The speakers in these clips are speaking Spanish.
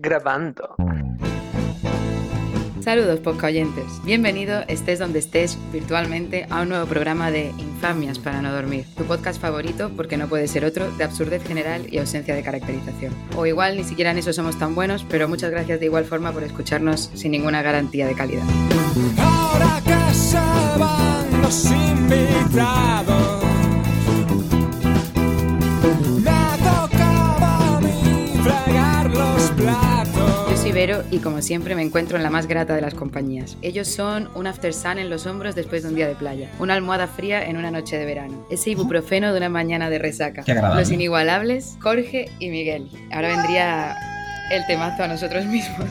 grabando. Saludos, oyentes. Bienvenido, estés donde estés, virtualmente, a un nuevo programa de Infamias para no dormir. Tu podcast favorito, porque no puede ser otro, de absurdez general y ausencia de caracterización. O igual ni siquiera en eso somos tan buenos, pero muchas gracias de igual forma por escucharnos sin ninguna garantía de calidad. Ahora que se van los invitados, Yo soy Vero y como siempre me encuentro en la más grata de las compañías. Ellos son un after sun en los hombros después de un día de playa, una almohada fría en una noche de verano, ese ibuprofeno de una mañana de resaca, Qué los inigualables Jorge y Miguel. Ahora vendría el temazo a nosotros mismos.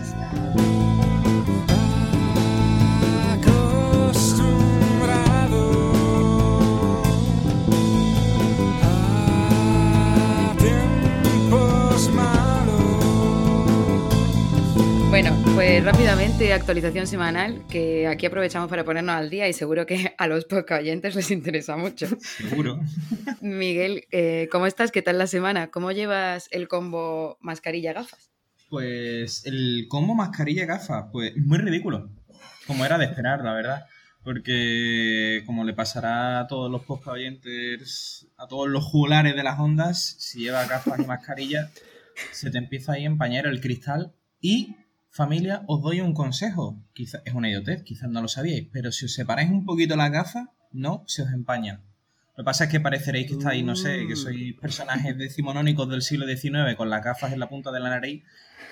Pues rápidamente actualización semanal que aquí aprovechamos para ponernos al día y seguro que a los podcast oyentes les interesa mucho. Seguro. Miguel, eh, ¿cómo estás? ¿Qué tal la semana? ¿Cómo llevas el combo mascarilla-gafas? Pues el combo mascarilla-gafas, pues muy ridículo. Como era de esperar, la verdad. Porque como le pasará a todos los podcast oyentes, a todos los jugulares de las ondas, si llevas gafas y mascarilla, se te empieza ahí a empañar el cristal. Y, familia, os doy un consejo. Quizás es una idiotez, quizás no lo sabíais, pero si os separáis un poquito las gafas, no se os empañan. Lo que pasa es que pareceréis que estáis, no sé, que sois personajes decimonónicos del siglo XIX con las gafas en la punta de la nariz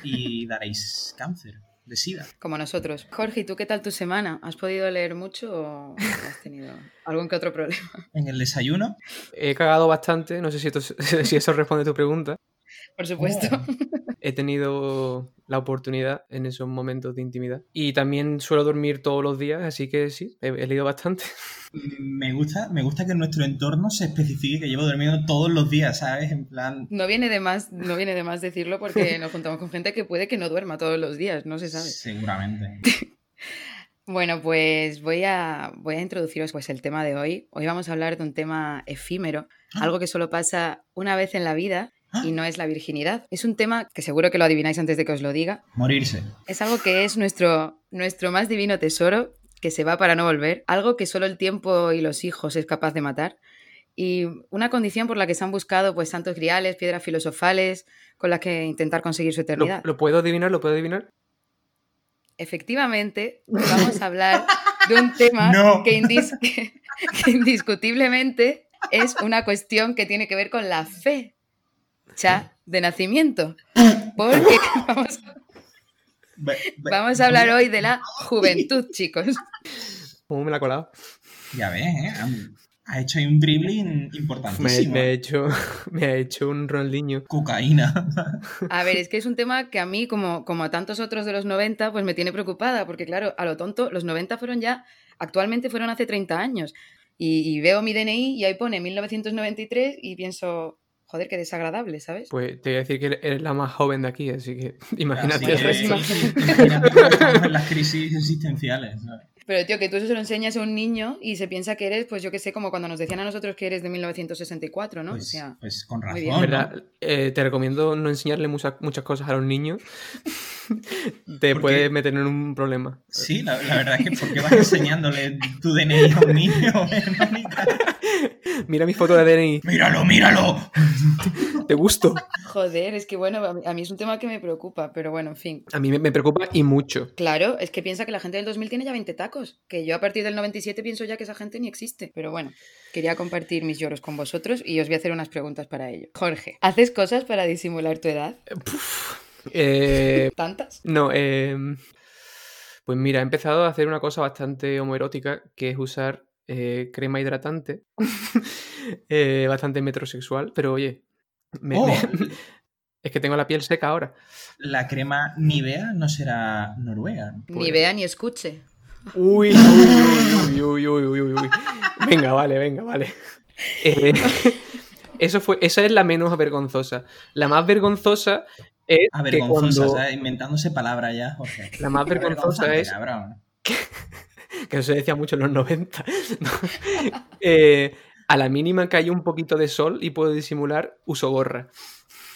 y daréis cáncer de sida. Como nosotros. Jorge, ¿y tú qué tal tu semana? ¿Has podido leer mucho o has tenido algún que otro problema? En el desayuno, He cagado bastante, no sé si, esto- si eso responde a tu pregunta. Por supuesto. He tenido la oportunidad en esos momentos de intimidad. Y también suelo dormir todos los días, así que sí, he, he leído bastante. me gusta, me gusta que en nuestro entorno se especifique que llevo durmiendo todos los días, ¿sabes? En plan, No viene de más, no viene de más decirlo porque nos juntamos con gente que puede que no duerma todos los días, no se sabe. seguramente. Bueno, pues voy a, voy a introduciros pues, el tema de hoy. Hoy vamos a hablar de un tema efímero, Ah. algo que solo pasa una vez en la vida y no es la virginidad. Es un tema que seguro que lo adivináis antes de que os lo diga. Morirse. Es algo que es nuestro, nuestro más divino tesoro, que se va para no volver, algo que solo el tiempo y los hijos es capaz de matar. Y una condición por la que se han buscado pues santos griales, piedras filosofales, con las que intentar conseguir su ¿Lo, eternidad. lo puedo adivinar? ¿Lo puedo adivinar? Efectivamente, vamos a hablar de un tema No. que, indis- que indiscutiblemente es una cuestión que tiene que ver con la fe cha de nacimiento. Porque vamos, ve- vamos a hablar hoy de la juventud, chicos. ¿Cómo me la ha colado? Ya ves, ¿eh? Ha hecho ahí un dribbling Me, importantísimo. me ha hecho, me ha hecho un Ronaldinho. Cocaína. A ver, es que es un tema que a mí, como, como a tantos otros de los 90, pues me tiene preocupada, porque claro, a lo tonto, los 90 fueron ya, actualmente fueron hace 30 años. Y, y veo mi DNI y ahí pone 1993 y pienso, joder, qué desagradable, ¿sabes? Pues te voy a decir que eres la más joven de aquí, así que imagínate Así imagínate las crisis existenciales. ¿sabes? Pero tío, que tú eso se lo enseñas a un niño y se piensa que eres, pues yo qué sé, como cuando nos decían a nosotros que eres de 1964, ¿no? Pues, o sea, pues con muy razón. bien. En ¿no? verdad, eh, te recomiendo no enseñarle muchas, muchas cosas a los niños. te ¿Por puede qué? meter en un problema. Sí, la, la verdad es que ¿por qué vas enseñándole tu DNI a un niño? Mira mi foto de DNI. ¡Míralo, míralo! ¿Te gusto? joder, es que bueno, a mí, es un tema que me preocupa, pero bueno, en fin. A mí me, me preocupa y mucho. Claro, es que piensa que la gente del 2000 tiene ya 20 tacos, que yo a partir del 97 pienso ya que esa gente ni existe. Pero bueno, quería compartir mis lloros con vosotros y os voy a hacer unas preguntas para ello. Jorge, ¿haces cosas para disimular tu edad? Eh, ¿Tantas? no, eh, pues mira, he empezado a hacer una cosa bastante homoerótica, que es usar eh, crema hidratante, eh, bastante metrosexual, pero oye, me- Oh. me- es que tengo la piel seca ahora. La crema Nivea no será noruega. ¿no? Ni vea ni escuche. Uy, uy, uy, uy, uy, uy, uy. Venga, vale, venga, vale. Eh, eso fue, esa es la menos vergonzosa. La más vergonzosa es que Avergonzosa, cuando... ¿sabes? Inventándose palabras ya, Jorge. La más vergonzosa es cabrón. que eso se decía mucho en los 90. ¿no? Eh, a la mínima que hay un poquito de sol y puedo disimular, uso gorra.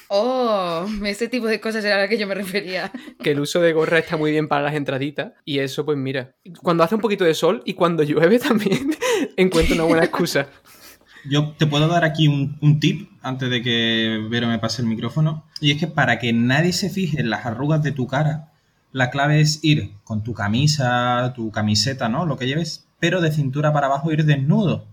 Oh, ese tipo de cosas era a la que yo me refería. que el uso de gorra está muy bien para las entraditas. Y eso, pues mira, cuando hace un poquito de sol y cuando llueve también encuentro una buena excusa. Yo te puedo dar aquí un, un tip antes de que Vero me pase el micrófono. Y es que para que nadie se fije en las arrugas de tu cara, la clave es ir con tu camisa, tu camiseta, ¿no? Lo que lleves, pero de cintura para abajo ir desnudo.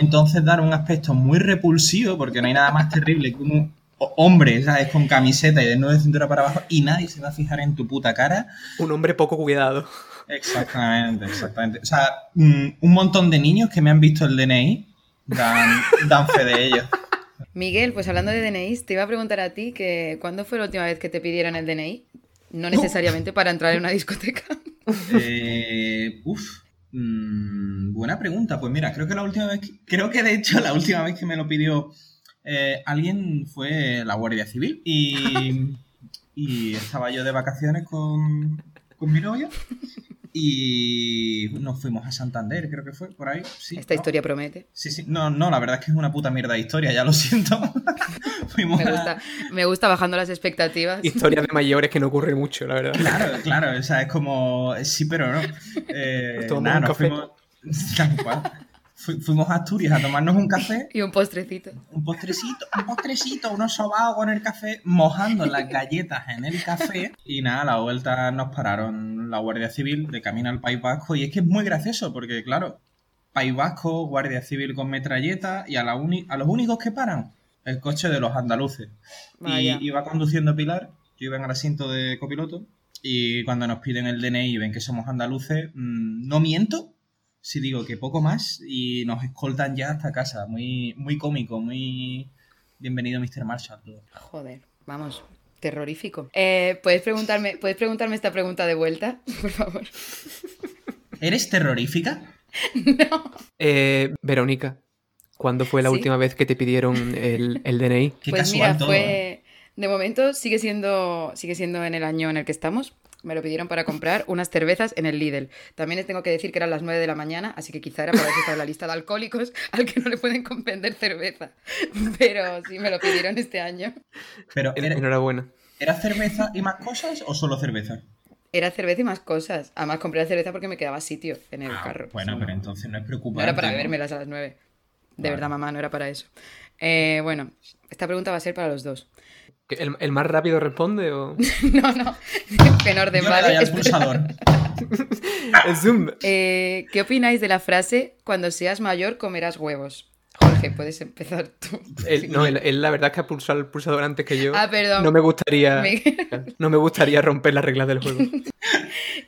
Entonces dar un aspecto muy repulsivo, porque no hay nada más terrible que un hombre, ¿sabes? Con camiseta y desnudo de cintura para abajo y nadie se va a fijar en tu puta cara. Un hombre poco cuidado. Exactamente, exactamente. O sea, mm, un montón de niños que me han visto el DNI dan, dan fe de ello. Miguel, pues hablando de DNI, te iba a preguntar a ti que ¿cuándo fue la última vez que te pidieron el DNI? No necesariamente para entrar en una discoteca. Eh, uf, mm, buena pregunta. Pues mira, creo que la última vez, que- creo que de hecho la última vez que me lo pidió eh, alguien fue la Guardia Civil y, y estaba yo de vacaciones con, con mi novia y nos fuimos a Santander, creo que fue por ahí. Sí, Esta ¿no? historia promete. Sí, sí. No, no, la verdad es que es una puta mierda de historia, ya lo siento. Fuimos Me a- gusta, me gusta bajando las expectativas. Historias de mayores que no ocurre mucho, la verdad. Claro, claro, o sea, es como sí, pero no. Eh, nada, un nos café. fuimos, tal cual. Fu- fuimos a Asturias a tomarnos un café, Y un postrecito. un postrecito, un postrecito, unos sobaos con el café, mojando las galletas en el café. Y nada, a la vuelta nos pararon la Guardia Civil de camino al País Vasco. Y es que es muy gracioso, porque claro, País Vasco, Guardia Civil con metralleta, y a, la uni- a los únicos que paran, el coche de los andaluces. Vaya. Y iba conduciendo Pilar, yo iba en el asiento de copiloto, y cuando nos piden el DNI y ven que somos andaluces, mm, no miento si digo que poco más y nos escoltan ya hasta casa. Muy, muy cómico, muy bienvenido Mr. Marshall. todo. Joder, vamos, terrorífico. Eh, ¿puedes, preguntarme, ¿Puedes preguntarme esta pregunta de vuelta, por favor? ¿Eres terrorífica? Eh, Verónica, ¿cuándo fue la Sí. última vez que te pidieron el, el DNI? Qué pues casual mira, todo. ¿eh? fue... De momento sigue siendo, sigue siendo en el año en el que estamos. Me lo pidieron para comprar unas cervezas en el Lidl. También les tengo que decir que eran las 9 de la mañana, así que quizá era para eso estar en la lista de alcohólicos al que no le pueden vender cerveza. Pero sí, me lo pidieron este año. Pero, ¿era, Enhorabuena. ¿era cerveza y más cosas o solo cerveza? Era cerveza y más cosas. Además compré la cerveza porque me quedaba sitio en el Ah, carro. Bueno, Sí, pero entonces no es No preocupante. era para bebérmelas a las 9. De Vale. verdad, mamá, no era para eso. Eh, bueno, esta pregunta va a ser para los dos. ¿Que ¿El, el más rápido responde o...? No, no, en orden, Yo le ¿vale? doy al Espera. pulsador. El Zoom. Eh, ¿Qué opináis de la frase cuando seas mayor comerás huevos? Jorge, puedes empezar tú. Él- no, él, él la verdad es que ha pulsado el pulsador antes que yo. Ah, perdón. No me gustaría... No me gustaría romper las reglas del juego.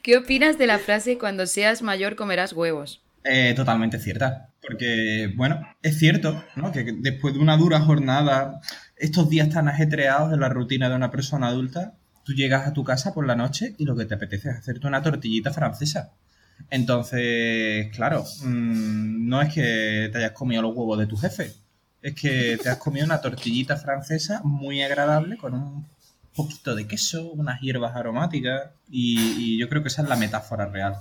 ¿Qué opinas de la frase cuando seas mayor comerás huevos? Eh, totalmente cierta. Porque, bueno, es cierto, ¿no? Que después de una dura jornada, estos días tan ajetreados de la rutina de una persona adulta, tú llegas a tu casa por la noche y lo que te apetece es hacerte una tortillita francesa. Entonces, claro, mm, no es que te hayas comido los huevos de tu jefe, es que te has comido una tortillita francesa muy agradable con un poquito de queso, unas hierbas aromáticas y, y yo creo que esa es la metáfora real.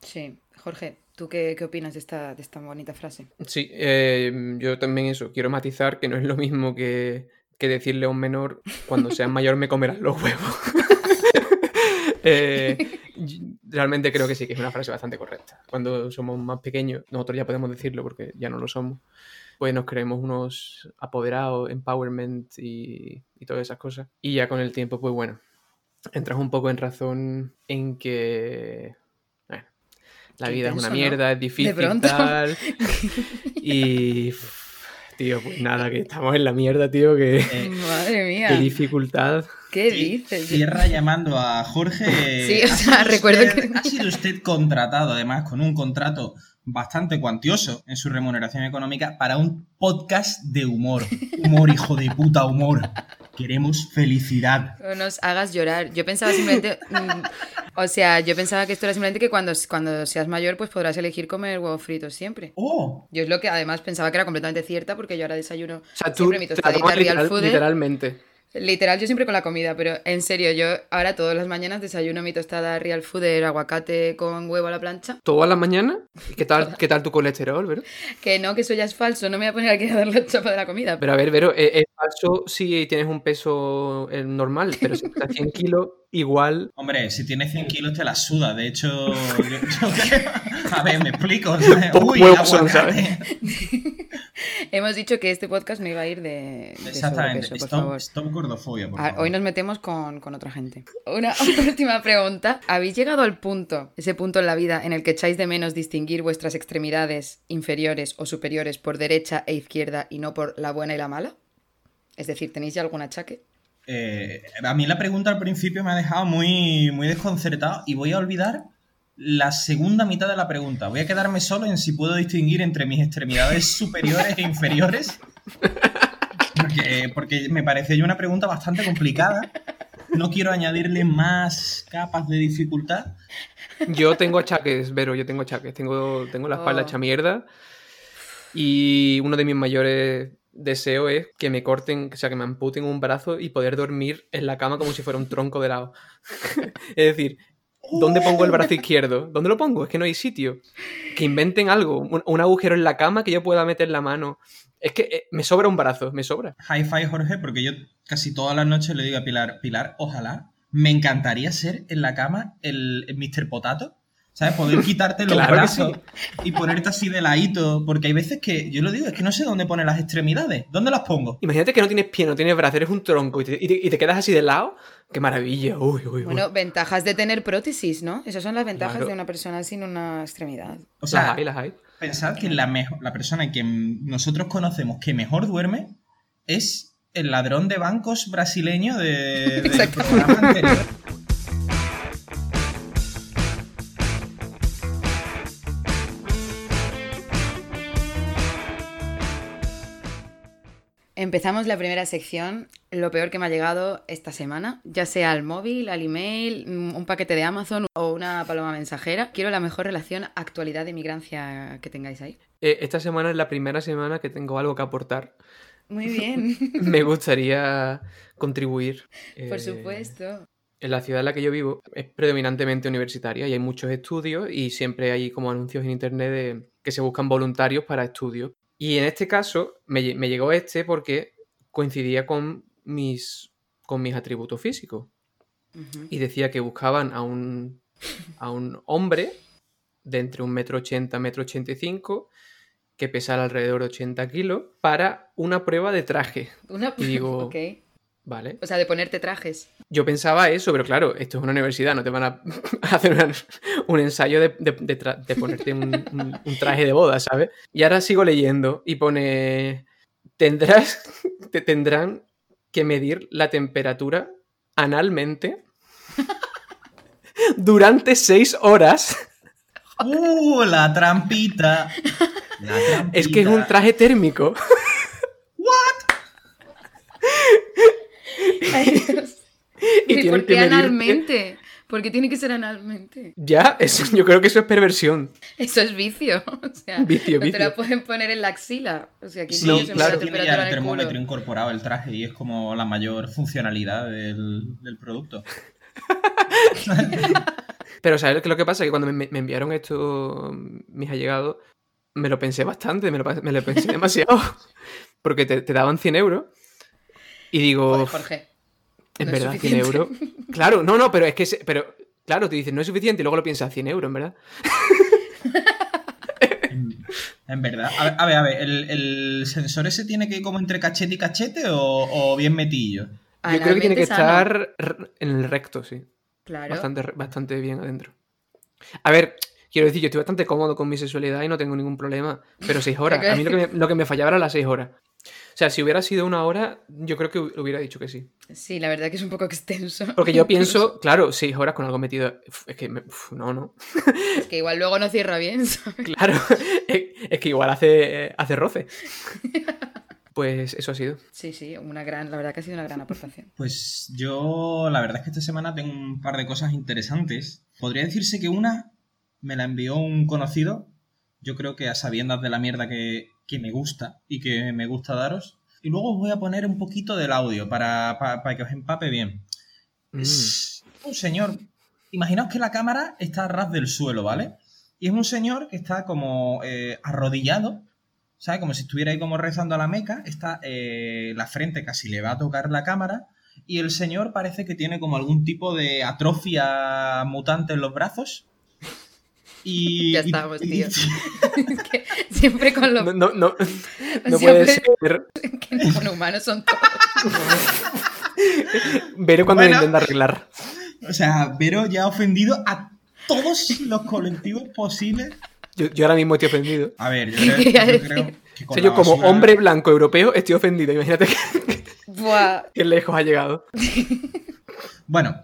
Sí, Jorge, ¿tú qué, qué opinas de esta, de esta bonita frase? Sí, eh, yo también eso. Quiero matizar que no es lo mismo que, que decirle a un menor cuando seas mayor me comerás los huevos. Eh, realmente creo que sí, que es una frase bastante correcta. Cuando somos más pequeños, nosotros ya podemos decirlo porque ya no lo somos, pues nos creemos unos apoderados, empowerment y, y todas esas cosas. Y ya con el tiempo, pues bueno, entras un poco en razón en que... la Qué vida es una mierda, es difícil, pronto. tal. Y... Tío, pues nada, que estamos en la mierda, tío, que... Eh, Madre Qué mía, dificultad. ¿qué dices? Tierra llamando a Jorge. Sí, o ¿Ha sea, recuerdo usted- que- Ha sido usted contratado, además, con un contrato bastante cuantioso en su remuneración económica para un podcast de humor. Humor, hijo de puta, humor. Queremos felicidad. No nos hagas llorar. Yo pensaba simplemente. mm, o sea, yo pensaba que esto era simplemente que cuando, cuando seas mayor, pues podrás elegir comer huevos fritos siempre. ¡Oh! Yo es lo que además pensaba que era completamente cierta, porque yo ahora desayuno O sea, tú siempre mi tostadita literal- food. literalmente. Literal, yo siempre con la comida, pero en serio, yo ahora todas las mañanas desayuno mi tostada real food, aguacate con huevo a la plancha. ¿Todas las mañanas? ¿Y ¿Qué tal, ¿Qué tal tu colesterol, Vero? Que no, que eso ya es falso, no me voy a poner aquí a dar la chapa de la comida. Pero a ver, Vero, ¿es, es falso si tienes un peso eh, normal, pero si estás 100 kilos, igual. Hombre, si tienes 100 kilos te la suda. De hecho, yo- yo creo- a ver, me explico. ¿sabes? Poco Uy, son, aguacate. Hemos dicho que este podcast no iba a ir de, de Exactamente. sobrepeso, por Stop, favor. stop gordofobia, por favor. Hoy nos metemos con, con otra gente. Una última pregunta. ¿Habéis llegado al punto, ese punto en la vida, en el que echáis de menos distinguir vuestras extremidades inferiores o superiores por derecha e izquierda y no por la buena y la mala? Es decir, ¿tenéis ya algún achaque? Eh, a mí la pregunta al principio me ha dejado muy, muy desconcertado y voy a olvidar la segunda mitad de la pregunta. Voy a quedarme solo en si puedo distinguir entre mis extremidades superiores e inferiores. Porque, porque me pareció una pregunta bastante complicada. No quiero añadirle más capas de dificultad. Yo tengo achaques, Vero, yo tengo achaques. Tengo, tengo la espalda Oh. hecha mierda. Y uno de mis mayores deseos es que me corten, o sea, que me amputen un brazo y poder dormir en la cama como si fuera un tronco de lado. es decir, ¿dónde pongo el brazo izquierdo? ¿Dónde lo pongo? Es que no hay sitio. Que inventen algo, un, un agujero en la cama que yo pueda meter la mano. Es que eh, me sobra un brazo, me sobra. High five, Jorge, porque yo casi todas las noches le digo a Pilar, Pilar, ojalá, me encantaría ser en la cama el, el Mr. Potato. ¿Sabes? Poder quitarte los Claro brazos y ponerte así de ladito. Porque hay veces que, yo lo digo, es que no sé dónde poner las extremidades. ¿Dónde las pongo? Imagínate que no tienes pie, no tienes brazo, eres un tronco y te, y te- y te quedas así de lado. ¡Qué maravilla! Uy, uy, uy. Bueno, ventajas de tener prótesis, ¿no? Esas son las ventajas Claro. de una persona sin una extremidad. O sea, las hay, las hay. pensad que la, mejo- la persona que nosotros conocemos que mejor duerme es el ladrón de bancos brasileño de, del programa anterior. Empezamos la primera sección, lo peor que me ha llegado esta semana, ya sea al móvil, al email, mm, un paquete de Amazon o una paloma mensajera. Quiero la mejor relación actualidad de migrancia que tengáis ahí. Eh, esta semana es la primera semana que tengo algo que aportar. Muy bien, Me gustaría contribuir. por eh, supuesto. En la ciudad en la que yo vivo es predominantemente universitaria y hay muchos estudios y siempre hay como anuncios en internet de que se buscan voluntarios para estudios. Y en este caso me, me llegó este porque coincidía con mis, con mis atributos físicos. Y decía que buscaban a un, a un hombre de entre un metro ochenta, metro ochenta y cinco, que pesara alrededor de 80 kilos, para una prueba de traje. Una... Y digo- Ok. ¿Vale? O sea, de ponerte trajes. Yo pensaba eso, pero claro, esto es una universidad, no te van a hacer una- un ensayo de, de- de tra- de ponerte un, un- un traje de boda, ¿sabes? Y ahora sigo leyendo y pone, tendrás, te tendrán que medir la temperatura analmente durante seis horas. ¡Uh! La trampita. La Es que es un trampita. traje térmico. Ay, Dios. Y ¿Y tienen por que qué analmente? ¿Por qué tiene que ser analmente? Ya, eso, yo creo que eso es perversión. Eso es vicio. O sea, Vicio, no te la vicio. pueden poner en la axila. O sea, ¿quién Sí, No, claro. la tiene ya el el culo? termómetro incorporado el traje y es como la mayor funcionalidad del, del producto. Pero ¿sabes qué es lo que pasa? Que cuando me, me enviaron esto, mis allegados, me lo pensé bastante, me lo, pa- me lo pensé demasiado. Porque te, te daban 100 euros. Y digo, Joder, Jorge. En no verdad, 100 suficiente. euros. Claro, no, no, pero es que, se- pero, claro, te dicen, no es suficiente y luego lo piensas, 100 euros, en verdad. En verdad. A ver, a ver, a ver, ¿el, el sensor ese tiene que ir como entre cachete y cachete o, o bien metillo? Yo creo que tiene que sano. estar en el recto, sí. Claro. Bastante, bastante bien adentro. A ver, quiero decir, yo estoy bastante cómodo con mi sexualidad y no tengo ningún problema. Pero seis horas. A mí lo que me, lo que me fallaba era las seis horas. O sea, si hubiera sido una hora, yo creo que hu- hubiera dicho que sí. Sí, la verdad que es un poco extenso. Porque yo pienso, claro, seis horas con algo metido. Es que, me- uf, no, no. Es que igual luego no cierra bien, ¿sabes? Claro, es, es que igual hace, hace roce. Pues eso ha sido. Sí, sí, una gran, la verdad que ha sido una gran aportación. Pues yo, la verdad es que esta semana tengo un par de cosas interesantes. Podría decirse que una me la envió un conocido, yo creo que a sabiendas de la mierda que, que me gusta y que me gusta daros. Y luego os voy a poner un poquito del audio para, para- para que os empape bien. Mm. Es un señor. Imaginaos que la cámara está a ras del suelo, ¿vale? Y es un señor que está como eh, arrodillado, ¿sabes? Como si estuviera ahí como rezando a la meca, está eh, la frente casi le va a tocar la cámara y el señor parece que tiene como algún tipo de atrofia mutante en los brazos. Y, Ya y- estamos, y- tío. Que siempre con No, lo no, no, no puede ser. que los humanos son todos. Veré cuando Bueno. lo intenta arreglar. O sea, Vero ya ha ofendido a todos los colectivos posibles. Yo, yo ahora mismo estoy ofendido. A ver, yo ¿Qué creo, yo creo que O sea, yo como basura- hombre blanco europeo estoy ofendido. Imagínate que, Buah. que lejos ha llegado. Bueno,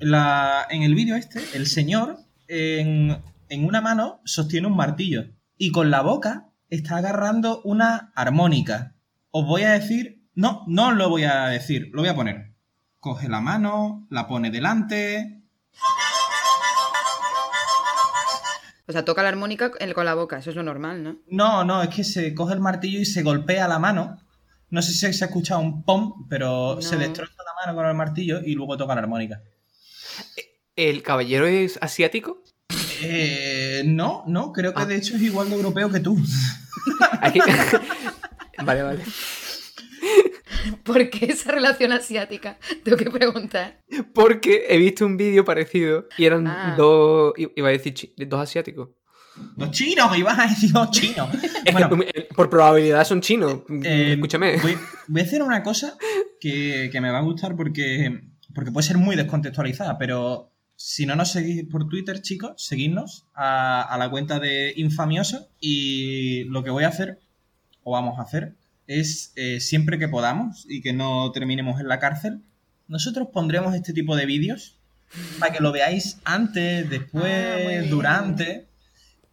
la- en el vídeo este, el señor en, en una mano sostiene un martillo y con la boca está agarrando una armónica. Os voy a decir, no, no os lo voy a decir, lo voy a poner. Coge la mano, la pone delante. O sea, toca la armónica con la boca, eso es lo normal, ¿no? No, no, es que se coge el martillo y se golpea la mano. No sé si se ha escuchado un pom, pero se destroza la mano con el martillo y luego toca la armónica. ¿El caballero es asiático? Eh, no, no, creo que Ah. de hecho es igual de europeo que tú. Aquí- vale, vale. ¿Por qué esa relación asiática? Tengo que preguntar. Porque he visto un vídeo parecido y eran Ah. dos, iba a decir, dos asiáticos. Los chinos, ibas a decir los chinos. Es Bueno, que eh, por probabilidad son chinos. eh, Escúchame. Voy, voy a hacer una cosa que, que me va a gustar porque, porque puede ser muy descontextualizada, pero si no nos seguís por Twitter, chicos, seguidnos a, a la cuenta de Infamioso y lo que voy a hacer, o vamos a hacer, es eh, siempre que podamos y que no terminemos en la cárcel, nosotros pondremos este tipo de vídeos para que lo veáis antes, Ah, después, durante.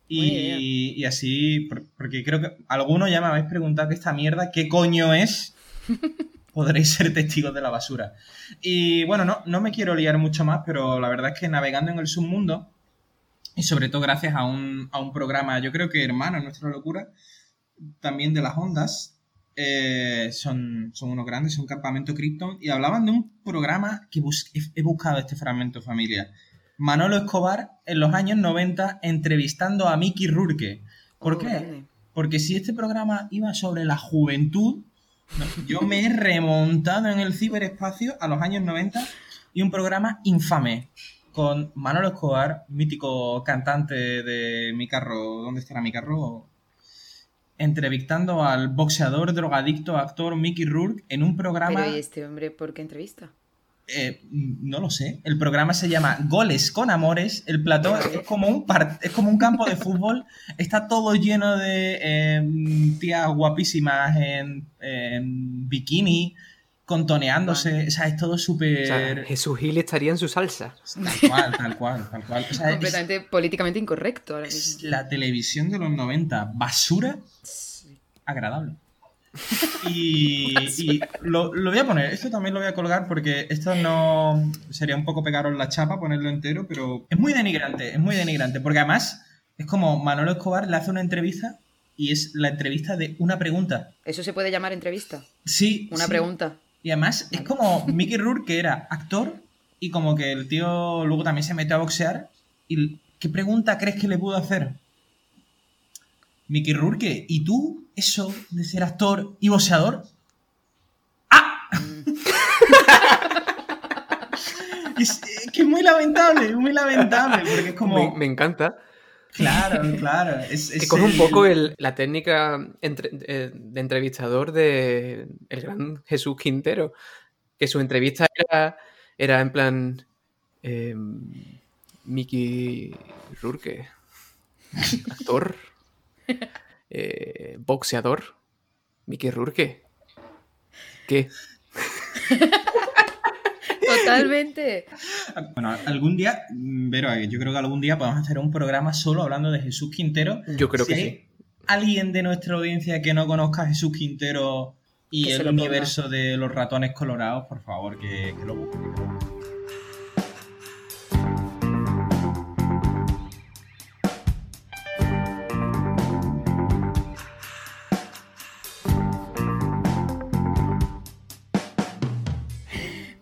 Y, y así, por- porque creo que algunos ya me habéis preguntado que esta mierda, ¿qué coño es? Podréis ser testigos de la basura. Y bueno, no, no me quiero liar mucho más, pero la verdad es que navegando en el submundo, y sobre todo gracias a un, a un programa, yo creo que hermano nuestra locura, también de las ondas, eh, son, son unos grandes, son Campamento Krypton, y hablaban de un programa que bus- he, he buscado este fragmento familia. Manolo Escobar en los años 90 entrevistando a Mickey Rourke. ¿Por Oh, qué? grande. Porque si este programa iba sobre la juventud, yo me he remontado en el ciberespacio a los años 90 y un programa infame con Manolo Escobar, mítico cantante de Mi carro, ¿dónde estará mi carro? Entrevistando al boxeador, drogadicto, actor Mickey Rourke en un programa... ¿y este hombre por qué entrevista? Eh, no lo sé. El programa se llama Goles con Amores. El plató es como un par- es como un campo de fútbol. Está todo lleno de eh, tías guapísimas en, en bikini, contoneándose. O sea, es todo O súper. sea, Jesús Gil estaría en su salsa. Tal cual, tal cual, tal cual. O sea, es, Completamente políticamente incorrecto ahora es la televisión de los 90. Basura agradable. Y, y lo, lo voy a poner, esto también lo voy a colgar porque esto no sería un poco pegaros la chapa ponerlo entero, pero es muy denigrante, es muy denigrante, porque además es como Manolo Escobar le hace una entrevista y es la entrevista de una pregunta. ¿Eso se puede llamar entrevista? Sí. Una sí. pregunta. Y además es como Mickey Rourke que era actor y como que el tío luego también se metió a boxear y ¿qué pregunta crees que le pudo hacer? Mickey Rourke, ¿y tú eso de ser actor y boxeador? ¡Ah! es, es que es muy lamentable, es muy lamentable, porque es como... Me, me encanta. Claro, claro. Es, Que es coge un poco el- la técnica entre- eh, de entrevistador de el gran Jesús Quintero. Que su entrevista era, era en plan. eh, Mickey Rourke. Actor. eh, boxeador. Mickey Rourke. ¿Qué? Totalmente. Bueno, algún día, pero yo creo que algún día podemos hacer un programa solo hablando de Jesús Quintero. Yo creo Si que hay sí. alguien de nuestra audiencia que no conozca a Jesús Quintero y Que el ponga. universo de los ratones colorados, por favor, que, que lo busquen.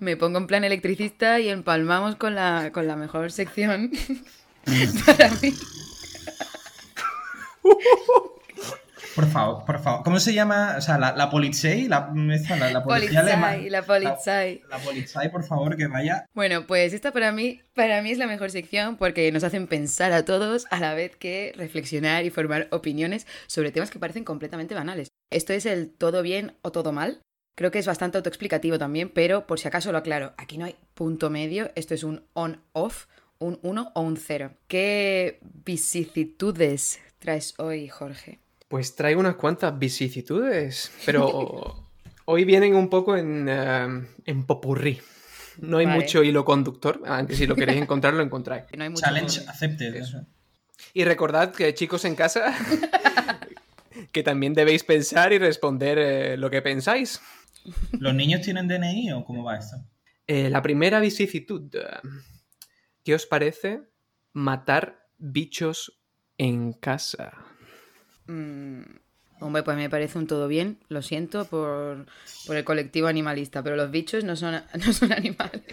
Me pongo en plan electricista y empalmamos con la, con la mejor sección para mí. Por favor, por favor. ¿Cómo se llama? O sea, la, la Polizei, la, esta, la, la policía alemana. Polizei, la Polizei. La Polizei, por favor, que vaya. Bueno, pues esta para mí, para mí es la mejor sección porque nos hacen pensar a todos a la vez que reflexionar y formar opiniones sobre temas que parecen completamente banales. Esto es el todo bien o todo mal. Creo que es bastante autoexplicativo también, pero por si acaso lo aclaro, aquí no hay punto medio, esto es un on-off, un 1 o un 0. ¿Qué vicisitudes traes hoy, Jorge? Pues traigo unas cuantas vicisitudes, pero hoy vienen un poco en, en popurrí. No hay Vale. mucho hilo conductor, aunque si lo queréis encontrar, lo encontráis. No hay mucho Challenge accepted. Eso. Y recordad que, chicos en casa, que también debéis pensar y responder eh, lo que pensáis. ¿Los niños tienen DNI o cómo va esto? Eh, la primera vicisitud. eh, ¿Qué os parece matar bichos en casa? Mm, hombre, pues me parece un todo bien. Lo siento por, por el colectivo animalista, pero los bichos no son, no son animales.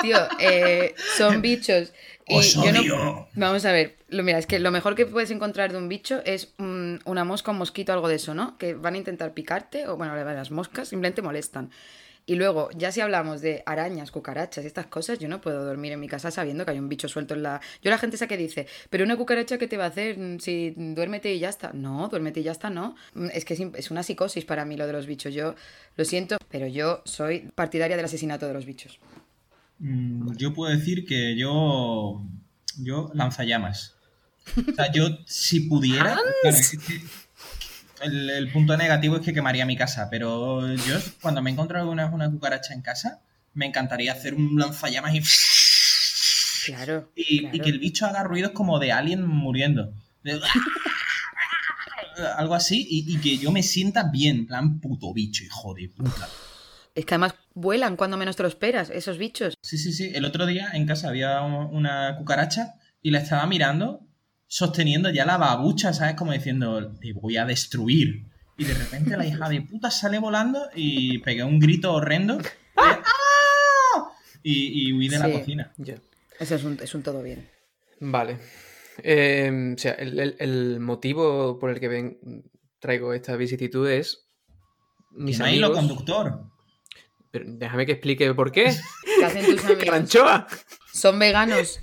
Tío, eh, son bichos. Y ¡Os yo no-! Vamos a ver, lo, mira, es que lo mejor que puedes encontrar de un bicho es una mosca, un mosquito, algo de eso, ¿no? Que van a intentar picarte, o bueno, las moscas simplemente molestan. Y luego, ya si hablamos de arañas, cucarachas, estas cosas, yo no puedo dormir en mi casa sabiendo que hay un bicho suelto en la... Yo la gente esa que dice, pero una cucaracha, ¿qué te va a hacer Mm, si duérmete y ya está? No, duérmete y ya está, no. Mm, Es que es una psicosis para mí lo de los bichos. Yo lo siento, pero yo soy partidaria del asesinato de los bichos. Mm, Yo puedo decir que yo. Yo lanzallamas. O sea, yo si pudiera. claro, es que el, el punto negativo es que quemaría mi casa, pero yo cuando me encuentro alguna una cucaracha en casa, me encantaría hacer un lanzallamas y. Claro. Y, claro. y que el bicho haga ruidos como de alien muriendo. De- Algo así, y, y que yo me sienta bien, en plan puto bicho, hijo de puta. Es que además vuelan cuando menos te lo esperas, esos bichos. Sí, sí, sí. El otro día en casa había un- una cucaracha y la estaba mirando, sosteniendo ya la babucha, ¿sabes? Como diciendo, te voy a destruir. Y de repente la hija de puta sale volando y pegué un grito horrendo. de, ¡Ah! Y, y huí de la cocina. Ya. Eso es un, es un todo bien. Vale. Eh, o sea, el, el- el motivo por el que ven, traigo esta vicisitud es mis no hay amigos. conductor. Pero déjame que explique por qué. ¿Qué hacen tus amigos? ¡Caranchoa! Son veganos.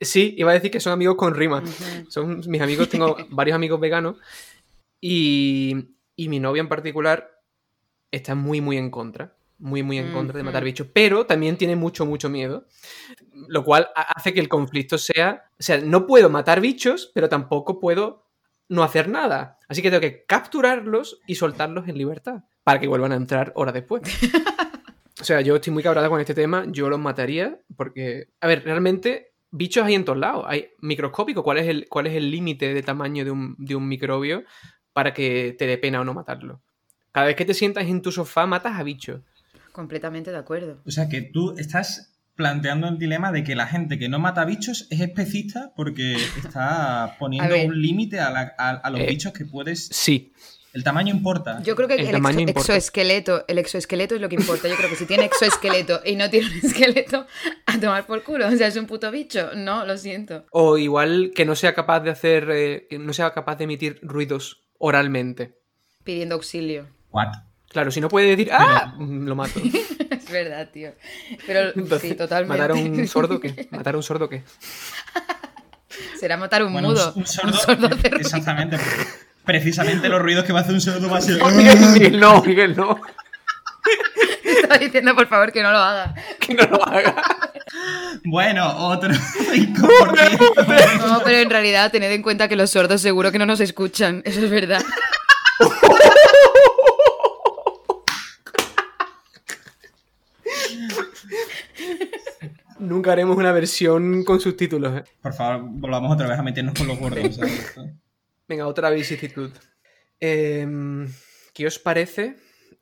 Sí, iba a decir que son amigos con rima. Son mis amigos, tengo varios amigos veganos y, y mi novia en particular está muy, muy en contra. Muy, muy en contra de matar bichos, pero también tiene mucho, mucho miedo. Lo cual ha- hace que el conflicto sea. O sea, no puedo matar bichos, pero tampoco puedo no hacer nada. Así que tengo que capturarlos y soltarlos en libertad para que vuelvan a entrar horas después. O sea, yo estoy muy cabrada con este tema. Yo los mataría porque, a ver, realmente bichos hay en todos lados. Hay microscópico. ¿Cuál es el, cuál es el límite de tamaño de un, de un microbio para que te dé pena o no matarlo? Cada vez que te sientas en tu sofá, matas a bichos. Completamente de acuerdo. O sea que tú estás planteando el dilema de que la gente que no mata bichos es especista porque está poniendo un límite a, la- a- a los Eh, bichos que puedes. Sí. El tamaño importa. Yo creo que El el, tamaño exo- importa. exoesqueleto, el exoesqueleto es lo que importa. Yo creo que si tiene exoesqueleto y no tiene un esqueleto, a tomar por culo. O sea, es un puto bicho. No, lo siento. O igual que no sea capaz de hacer. eh, que no sea capaz de emitir ruidos oralmente. Pidiendo auxilio. What? Claro, si no puede decir ¡Ah! Lo mato. Es verdad, tío. Pero Entonces, sí, totalmente. ¿Matar a un sordo qué? ¿Matar a un sordo qué? Será matar a un Bueno, mudo. un, un sordo. hace ruido. exactamente. Precisamente los ruidos que va a hacer un sordo va a ser. Miguel, Miguel, no, Miguel, no. Estaba diciendo, por favor, que no lo haga. Que no lo haga. Bueno, otro 5%. No, pero en realidad tened en cuenta que los sordos seguro que no nos escuchan. Eso es verdad. Nunca haremos una versión con subtítulos. ¿eh? Por favor, volvamos otra vez a meternos con los gordos. Venga, otra vicisitud. Em, ¿Qué os parece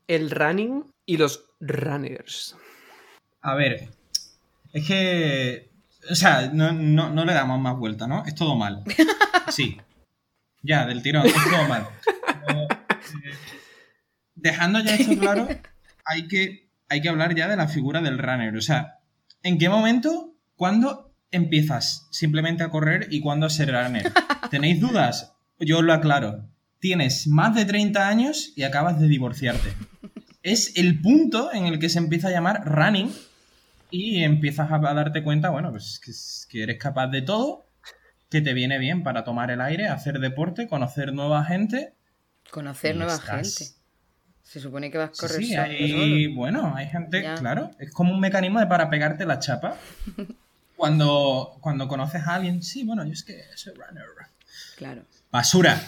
el running y los runners? A ver, es que. O sea, no, no- no le damos más vuelta, ¿no? Es todo mal. Sí. Ya, del tirón, es todo mal. Pero, eh, dejando ya esto claro, hay que, hay que hablar ya de la figura del runner. O sea, ¿en qué momento, cuándo empiezas simplemente a correr y cuándo a ser runner? ¿Tenéis dudas? Yo os lo aclaro. tienes más de 30 años y acabas de divorciarte. Es el punto en el que se empieza a llamar running y empiezas a darte cuenta, bueno, pues que, que eres capaz de todo, que te viene bien para tomar el aire, hacer deporte, conocer nueva gente. Conocer nueva estás- gente. Se supone que vas a Sí, hay, bueno, hay gente, Ya. claro, es como un mecanismo de para pegarte la chapa. Cuando, cuando conoces a alguien, sí, bueno, yo es que soy runner. Claro. Basura.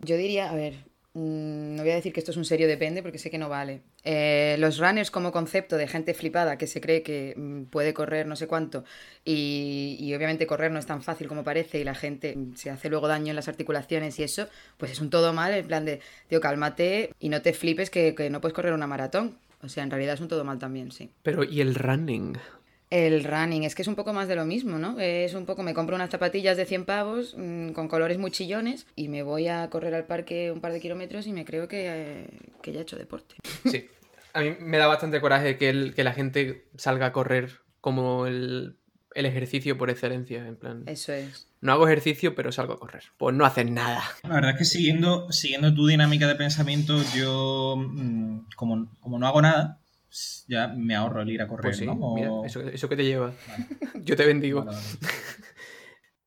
Yo diría, a ver, mm, no voy a decir que esto es un serio depende porque sé que no vale. Eh, los runners como concepto de gente flipada que se cree que mm, puede correr no sé cuánto y, obviamente correr no es tan fácil como parece y la gente mm, se hace luego daño en las articulaciones y eso, pues es un todo mal, en plan de, tío, cálmate y no te flipes que, que no puedes correr una maratón. O sea, en realidad es un todo mal también, sí. Pero, ¿y el running? El running, es que es un poco más de lo mismo, ¿no? Es un poco, me compro unas zapatillas de 100 pavos mm, con colores muy chillones y me voy a correr al parque un par de kilómetros y me creo que, eh, que ya he hecho deporte. Sí. A mí me da bastante coraje que, el- que la gente salga a correr como el, el ejercicio por excelencia. En plan, Eso es. no hago ejercicio, pero salgo a correr. Pues no haces nada. La verdad es que siguiendo, siguiendo tu dinámica de pensamiento, yo, mm, como, como no hago nada, ya me ahorro el ir a correr, Pues sí, ¿no? O- mira, eso, eso que te lleva. Yo te bendigo. Vale, vale.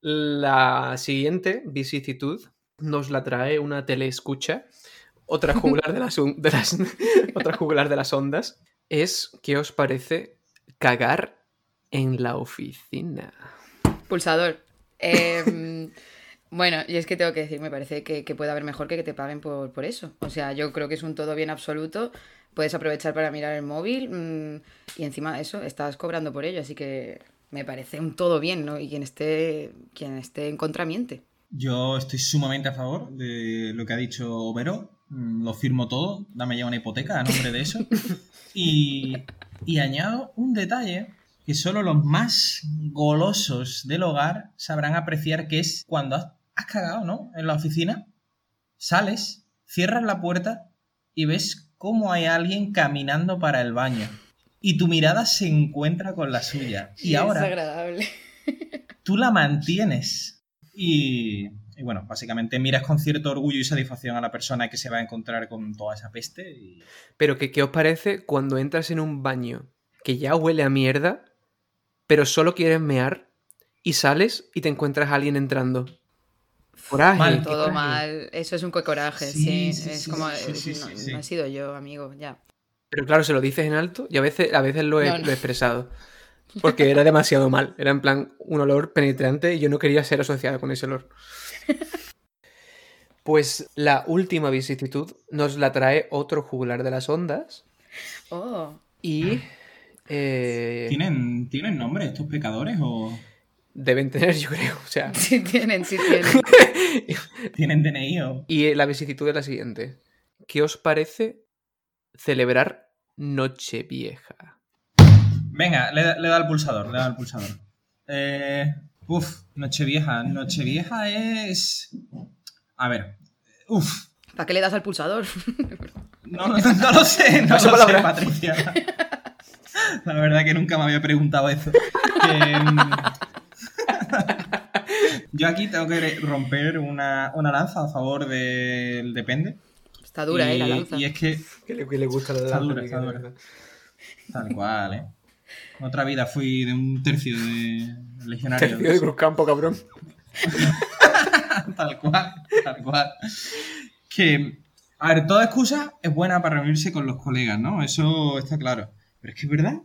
La siguiente vicisitud nos la trae una teleescucha, otra jugular de las, de las- otra jugular de las ondas. Es, ¿qué os parece cagar en la oficina? Pulsador. Eh, bueno, y es que tengo que decir, me parece que, que puede haber mejor que que te paguen por, por eso. O sea, yo creo que es un todo bien absoluto. Puedes aprovechar para mirar el móvil mm, y encima eso, estás cobrando por ello. Así que me parece un todo bien, ¿no? Y quien esté, quien esté en contra miente. Yo estoy sumamente a favor de lo que ha dicho Vero. Mm, Lo firmo todo. Dame ya una hipoteca a nombre de eso. Y, y añado un detalle que solo los más golosos del hogar sabrán apreciar, que es cuando has, has cagado, ¿no? En la oficina, sales, cierras la puerta y ves cómo hay alguien caminando para el baño. Y tu mirada se encuentra con la suya. Y ahora Es agradable. tú la mantienes. Y, y bueno, básicamente miras con cierto orgullo y satisfacción a la persona que se va a encontrar con toda esa peste. y- Pero que, ¿qué os parece cuando entras en un baño que ya huele a mierda, pero solo quieres mear y sales y te encuentras a alguien entrando? Coraje. Mal, Todo coraje. mal. Eso es un coraje, Sí, sí. sí, es sí, como. sí, sí, no, no he sido yo, amigo, ya. Pero claro, se lo dices en alto y a veces, a veces lo he, No, no. lo he expresado. Porque era demasiado mal. Era en plan un olor penetrante y yo no quería ser asociado con ese olor. Pues la última vicisitud nos la trae otro jugular de las ondas Oh. y eh, ¿Tienen, ¿Tienen nombre estos pecadores o deben tener, yo creo. O sea, Sí tienen, sí tienen. tienen DNI o...? y la vicisitud es la siguiente. ¿Qué os parece celebrar Nochevieja? Venga, le, da- le da el pulsador, le da el pulsador. Eh, uf, Nochevieja. Nochevieja es... A ver. Uf. ¿Para qué le das al pulsador? No, no, no lo sé, no Paso lo sé. Patricia. La verdad que nunca me había preguntado eso. Que, mm, Yo aquí tengo que romper una, una lanza a favor del depende. Está dura, y, ¿eh? La lanza. Y es que Que le, que le gusta la Está lanza, dura, Miguel, está dura. tal cual, ¿eh? Otra vida fui de un tercio de legionario. Tercio de Cruzcampo, cabrón. tal cual, tal cual. Que, a ver, toda excusa es buena para reunirse con los colegas, ¿no? Eso está claro. Pero es que es verdad,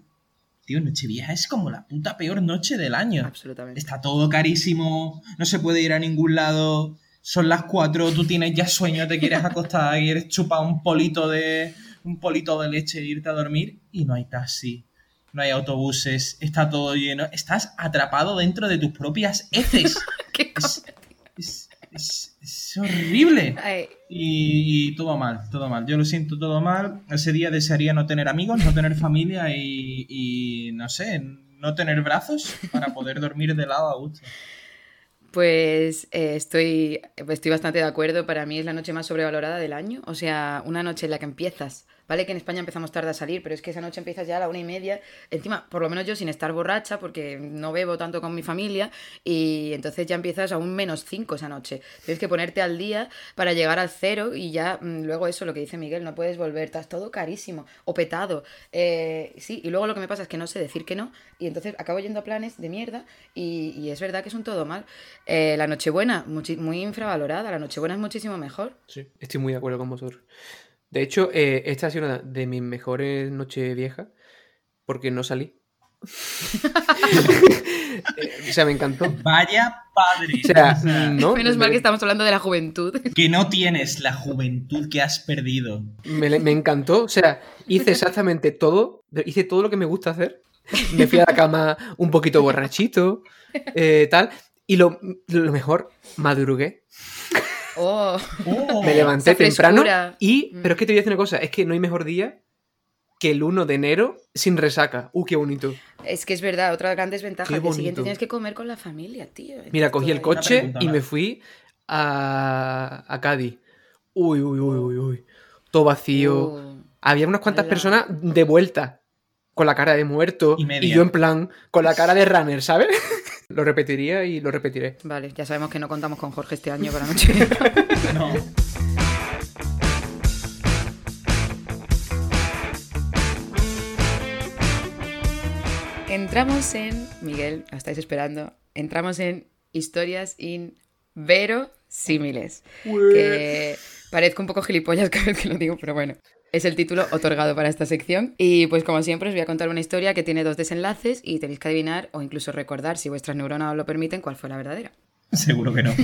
tío, Nochevieja es como la puta peor noche del año. Absolutamente. Está todo carísimo, no se puede ir a ningún lado, son las 4, tú tienes ya sueño, te quieres acostar, quieres chupar un polito de un polito de leche e irte a dormir y no hay taxi, no hay autobuses, está todo lleno, estás atrapado dentro de tus propias heces. ¿Qué Es, es- es- es horrible. Y, y todo mal, todo mal. Yo lo siento todo mal. Ese día desearía no tener amigos, no tener familia y, y, no sé, no tener brazos para poder dormir de lado a gusto. Pues eh, estoy, estoy bastante de acuerdo. Para mí es la noche más sobrevalorada del año. O sea, una noche en la que empiezas Vale que en España empezamos tarde a salir, pero es que esa noche empiezas ya a la una y media. Encima, por lo menos yo sin estar borracha, porque no bebo tanto con mi familia, y entonces ya empiezas a un menos cinco esa noche. Tienes que ponerte al día para llegar al cero y ya mm, luego eso, lo que dice Miguel, no puedes volver, estás todo carísimo o petado. Eh, sí, y luego lo que me pasa es que no sé decir que no, y entonces acabo yendo a planes de mierda, y, es verdad que es un todo mal. Eh, la Nochebuena, muy infravalorada, la Nochebuena es muchísimo mejor. Sí, estoy muy de acuerdo con vosotros. De hecho, eh, esta ha sido una de mis mejores noches viejas porque no salí. Eh, o sea, me encantó. Vaya padre. O sea, O sea, no, Menos mal me- que estamos hablando de la juventud. que no tienes la juventud que has perdido. Me, me encantó. O sea, hice exactamente todo. Hice todo lo que me gusta hacer. Me fui a la cama un poquito borrachito, eh, tal. Y lo, lo mejor, madrugué. Oh, Oh, Me levanté temprano. Y, Mm. pero es que te voy a decir una cosa: es que no hay mejor día que el 1 de enero sin resaca. ¡Uh, qué bonito! es que es verdad, otra gran desventaja. Día siguiente tienes que comer con la familia, tío. Mira, cogí el coche pregunta y me fui a, a Cádiz. Uy, uy, uy, uy, uy. Todo vacío. Uh, Había unas cuantas personas de vuelta, con la cara de muerto, Y yo en plan, con la cara de runner, ¿sabes? lo repetiría y lo repetiré. Vale, ya sabemos que no contamos con Jorge este año para noche. no. Entramos en, Miguel, la estáis esperando, entramos en historias inverosímiles. Que parezco un poco gilipollas cada vez que lo digo, pero bueno. Es el título otorgado para esta sección. Y pues como siempre os voy a contar una historia que tiene dos desenlaces y tenéis que adivinar o incluso recordar, si vuestras neuronas os lo permiten, cuál fue la verdadera. Seguro que no.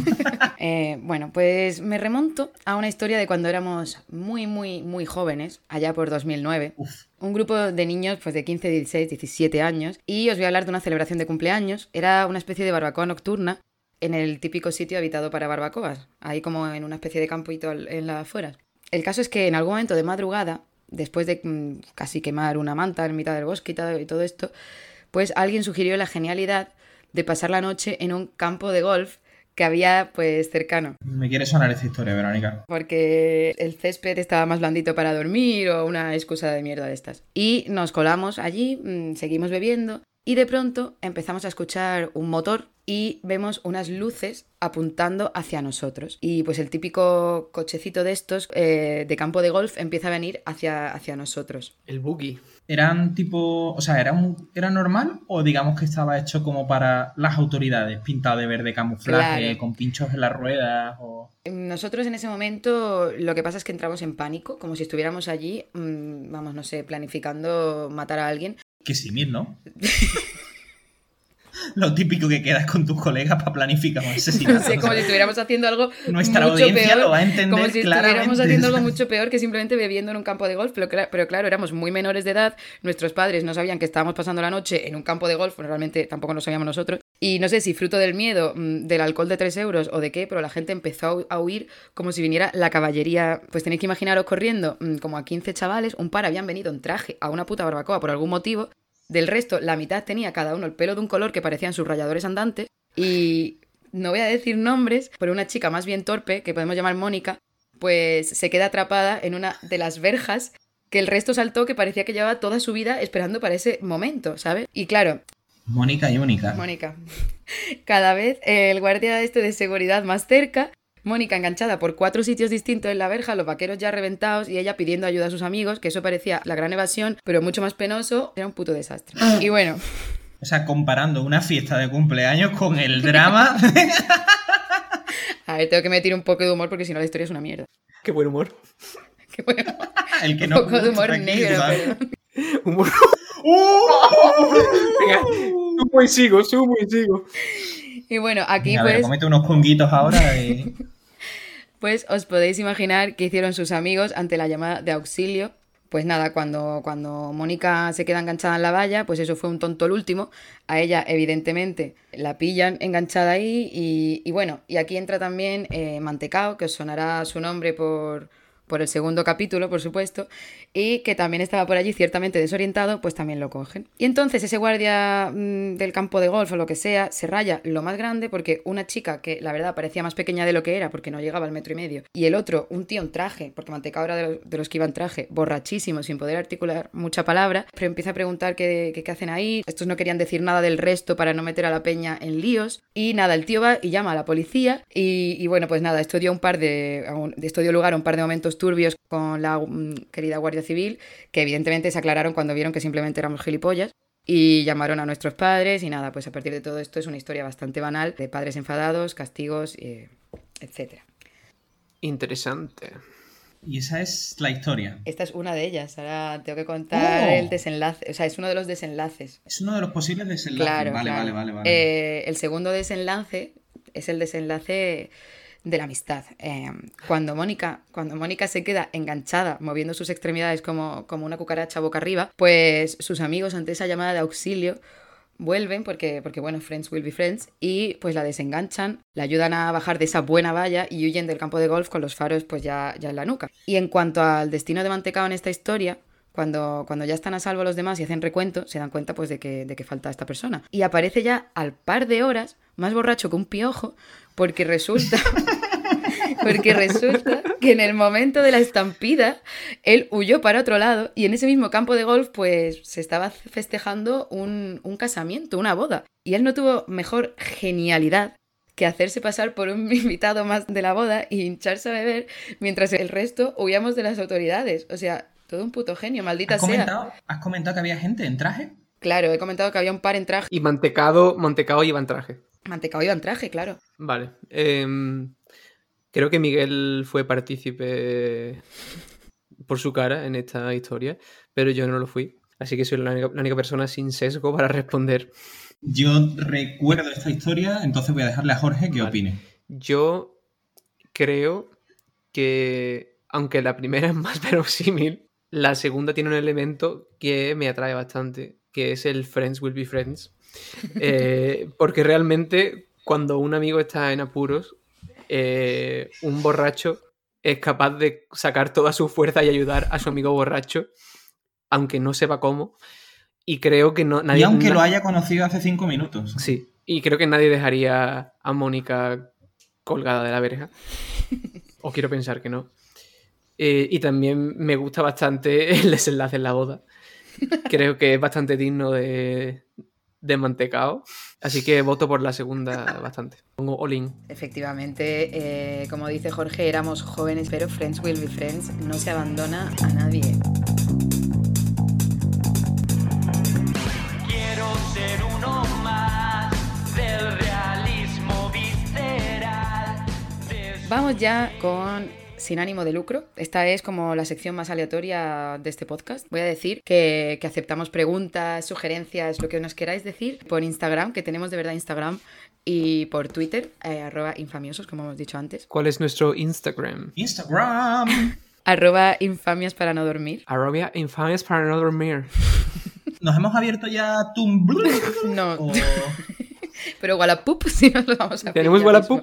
Eh, bueno, pues me remonto a una historia de cuando éramos muy, muy, muy jóvenes, allá por 2009. Uf. Un grupo de niños pues de 15, 16, 17 años y os voy a hablar de una celebración de cumpleaños. Era una especie de barbacoa nocturna en el típico sitio habitado para barbacoas, ahí como en una especie de campito en las afueras. El caso es que en algún momento de madrugada, después de mm, casi quemar una manta en mitad del bosque y todo, esto, pues alguien sugirió la genialidad de pasar la noche en un campo de golf que había pues cercano, Me quiere sonar esta historia, Verónica. porque el césped estaba más blandito para dormir o una excusa de mierda de estas. Y nos colamos allí, mm, seguimos bebiendo y de pronto empezamos a escuchar un motor y vemos unas luces apuntando hacia nosotros. Y pues el típico cochecito de estos eh, de campo de golf empieza a venir hacia, hacia nosotros. El boogie. ¿Eran tipo. O sea, ¿era, un- ¿era normal o digamos que estaba hecho como para las autoridades? Pintado de verde camuflaje, Claro. con pinchos en las ruedas o. Nosotros en ese momento lo que pasa es que entramos en pánico, como si estuviéramos allí, mm, vamos, no sé, planificando matar a alguien. Que simil, ¿no? Lo típico que quedas con tus colegas para planificar un No asesinato. sé, como si estuviéramos haciendo algo Nuestra mucho audiencia peor, lo va a entender como si estuviéramos haciendo algo mucho peor que simplemente bebiendo en un campo de golf, pero, cla- pero claro, éramos muy menores de edad, nuestros padres no sabían que estábamos pasando la noche en un campo de golf, bueno, realmente tampoco lo sabíamos nosotros, y no sé si fruto del miedo, mm, del alcohol de 3 euros o de qué, pero la gente empezó a huir como si viniera la caballería, pues tenéis que imaginaros corriendo mm, como a 15 chavales, un par habían venido en traje a una puta barbacoa por algún motivo, del resto, la mitad tenía cada uno el pelo de un color que parecían subrayadores andantes. Y no voy a decir nombres, pero una chica más bien torpe, que podemos llamar Mónica, pues se queda atrapada en una de las verjas que el resto saltó que parecía que llevaba toda su vida esperando para ese momento, ¿sabes? Y claro, Mónica y única. Mónica, cada vez el guardia este de seguridad más cerca, Mónica enganchada por cuatro sitios distintos en la verja, los vaqueros ya reventados y ella pidiendo ayuda a sus amigos, que eso parecía la gran evasión, pero mucho más penoso, era un puto desastre. Y bueno, O sea, comparando una fiesta de cumpleaños con el drama. a ver, tengo que meter un poco de humor porque si no la historia es una mierda. Qué buen humor. Qué bueno. el que Un no poco de humor negro. Humor. ¡Uh! Venga, subo y sigo, subo y sigo. Y bueno, aquí a ver, pues, comete unos conguitos ahora y... pues os podéis imaginar qué hicieron sus amigos ante la llamada de auxilio. Pues nada, cuando, cuando Mónica se queda enganchada en la valla, pues eso fue un tonto el último. A ella, evidentemente, la pillan enganchada ahí. Y, y bueno, y aquí entra también eh, Mantecao, que os sonará su nombre por, por el segundo capítulo, por supuesto, y que también estaba por allí ciertamente desorientado, pues también lo cogen. Y entonces ese guardia mm, del campo de golf o lo que sea se raya lo más grande porque una chica que la verdad parecía más pequeña de lo que era porque no llegaba al metro y medio, y el otro, un tío en traje, porque Mantecao era de los, de los que iba en traje, borrachísimo, sin poder articular mucha palabra, pero empieza a preguntar qué, qué, hacen ahí. Estos no querían decir nada del resto para no meter a la peña en líos. Y nada, el tío va y llama a la policía. Y, y bueno, pues nada, esto dio un par de. Esto dio lugar a un par de momentos turbios con la mm, querida Guardia Civil, que evidentemente se aclararon cuando vieron que simplemente éramos gilipollas. Y llamaron a nuestros padres. Y nada, pues a partir de todo esto es una historia bastante banal de padres enfadados, castigos, eh, etcétera. Interesante. Y esa es la historia. Esta es una de ellas. Ahora tengo que contar Oh. el desenlace. O sea, es uno de los desenlaces. Es uno de los posibles desenlaces. Claro, vale, claro. vale, vale, vale. Eh, el segundo desenlace es el desenlace de la amistad. Eh, cuando, Mónica, cuando Mónica se queda enganchada, moviendo sus extremidades como, como una cucaracha boca arriba, pues sus amigos ante esa llamada de auxilio vuelven porque, porque bueno, friends will be friends, y pues la desenganchan, la ayudan a bajar de esa buena valla y huyen del campo de golf con los faros pues ya, ya en la nuca. Y en cuanto al destino de Mantecao en esta historia, cuando, cuando ya están a salvo los demás y hacen recuento, se dan cuenta pues de que, de que falta esta persona. Y aparece ya al par de horas, más borracho que un piojo, porque resulta... Porque resulta que en el momento de la estampida, él huyó para otro lado y en ese mismo campo de golf, pues se estaba festejando un, un casamiento, una boda. Y él no tuvo mejor genialidad que hacerse pasar por un invitado más de la boda y hincharse a beber mientras el resto huíamos de las autoridades. O sea, todo un puto genio, maldita ¿Has sea. comentado, ¿Has comentado que había gente en traje? Claro, he comentado que había un par en traje. Y Mantecado, Mantecao iba en traje. Mantecao iba en traje, claro. Vale. em, creo que Miguel fue partícipe por su cara en esta historia, pero yo no lo fui. Así que soy la única, la única persona sin sesgo para responder. Yo recuerdo esta historia, entonces voy a dejarle a Jorge que Vale. opine. Yo creo que, aunque la primera es más verosímil, la segunda tiene un elemento que me atrae bastante, que es el Friends will be friends. Eh, porque realmente cuando un amigo está en apuros, eh, un borracho es capaz de sacar toda su fuerza y ayudar a su amigo borracho, aunque no sepa cómo. Y creo que no, nadie... y aunque lo haya conocido hace cinco minutos. Sí, y creo que nadie dejaría a Mónica colgada de la verja. o quiero pensar que no. Eh, y también me gusta bastante el desenlace en la boda. Creo que es bastante digno de, de mantecao. Así que voto por la segunda bastante. Pongo all in. Efectivamente, eh, como dice Jorge, éramos jóvenes, pero Friends will be friends no se abandona a nadie. Quiero ser uno más del realismo visceral. Vamos ya con Sin ánimo de lucro. Esta es como la sección más aleatoria de este podcast. Voy a decir que, que aceptamos preguntas, sugerencias, lo que nos queráis decir por Instagram, que tenemos de verdad Instagram, y por Twitter, eh, arroba infamiosos, como hemos dicho antes. ¿Cuál es nuestro Instagram? Instagram. Arroba infamias para no dormir. Arabia Infamous para no dormir. Nos hemos abierto ya Tumblr. No, O- pero Wallapop sí nos lo vamos a ¿Tenemos. Wallapop.